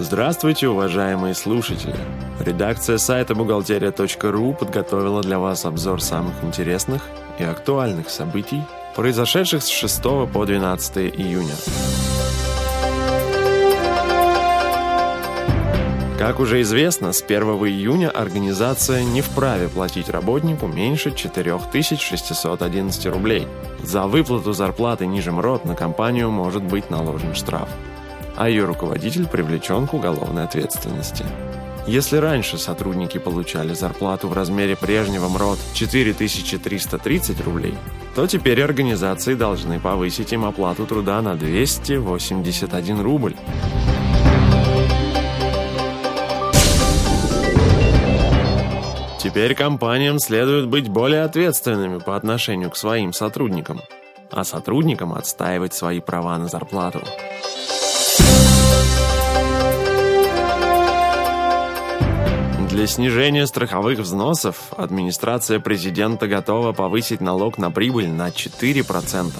Здравствуйте, уважаемые слушатели! Редакция сайта бухгалтерия.ру подготовила для вас обзор самых интересных и актуальных событий, произошедших с 6 по 12 июня. Как уже известно, с 1 июня организация не вправе платить работнику меньше 4611 рублей. За выплату зарплаты ниже МРОД на компанию может быть наложен штраф а ее руководитель привлечен к уголовной ответственности. Если раньше сотрудники получали зарплату в размере прежнего МРОД 4330 рублей, то теперь организации должны повысить им оплату труда на 281 рубль. Теперь компаниям следует быть более ответственными по отношению к своим сотрудникам, а сотрудникам отстаивать свои права на зарплату. Для снижения страховых взносов администрация президента готова повысить налог на прибыль на 4%.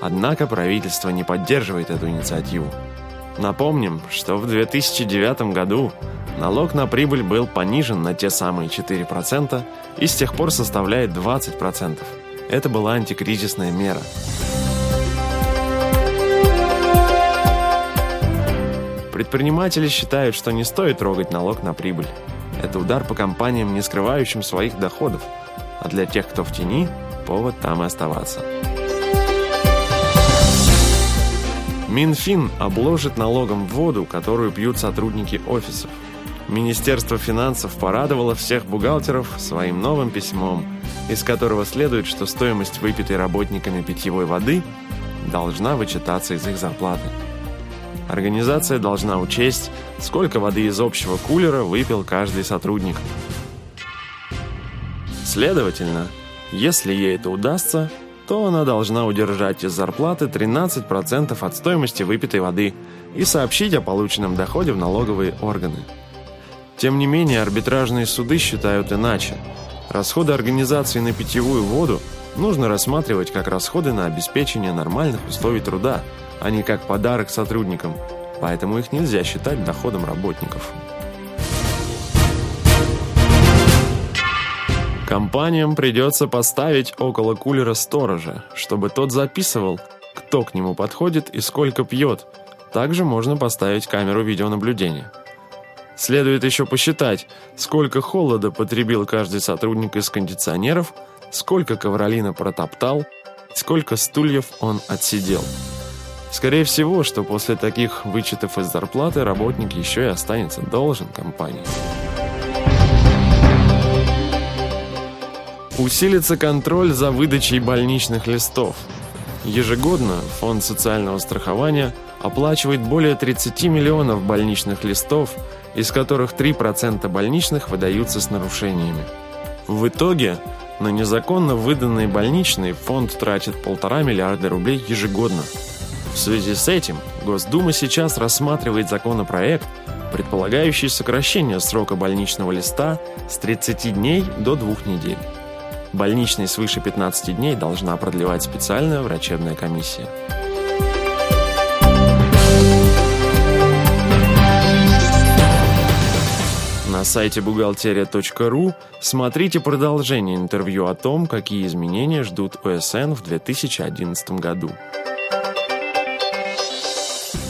Однако правительство не поддерживает эту инициативу. Напомним, что в 2009 году налог на прибыль был понижен на те самые 4% и с тех пор составляет 20%. Это была антикризисная мера. Предприниматели считают, что не стоит трогать налог на прибыль. Это удар по компаниям, не скрывающим своих доходов. А для тех, кто в тени, повод там и оставаться. Минфин обложит налогом воду, которую пьют сотрудники офисов. Министерство финансов порадовало всех бухгалтеров своим новым письмом, из которого следует, что стоимость выпитой работниками питьевой воды должна вычитаться из их зарплаты. Организация должна учесть, сколько воды из общего кулера выпил каждый сотрудник. Следовательно, если ей это удастся, то она должна удержать из зарплаты 13% от стоимости выпитой воды и сообщить о полученном доходе в налоговые органы. Тем не менее, арбитражные суды считают иначе. Расходы организации на питьевую воду нужно рассматривать как расходы на обеспечение нормальных условий труда – а не как подарок сотрудникам, поэтому их нельзя считать доходом работников. Компаниям придется поставить около кулера сторожа, чтобы тот записывал, кто к нему подходит и сколько пьет. Также можно поставить камеру видеонаблюдения. Следует еще посчитать, сколько холода потребил каждый сотрудник из кондиционеров, сколько ковролина протоптал, сколько стульев он отсидел. Скорее всего, что после таких вычетов из зарплаты работник еще и останется должен компании. Усилится контроль за выдачей больничных листов. Ежегодно Фонд социального страхования оплачивает более 30 миллионов больничных листов, из которых 3% больничных выдаются с нарушениями. В итоге на незаконно выданные больничные фонд тратит полтора миллиарда рублей ежегодно – в связи с этим Госдума сейчас рассматривает законопроект, предполагающий сокращение срока больничного листа с 30 дней до 2 недель. Больничный свыше 15 дней должна продлевать специальная врачебная комиссия. На сайте бухгалтерия.ру смотрите продолжение интервью о том, какие изменения ждут ОСН в 2011 году.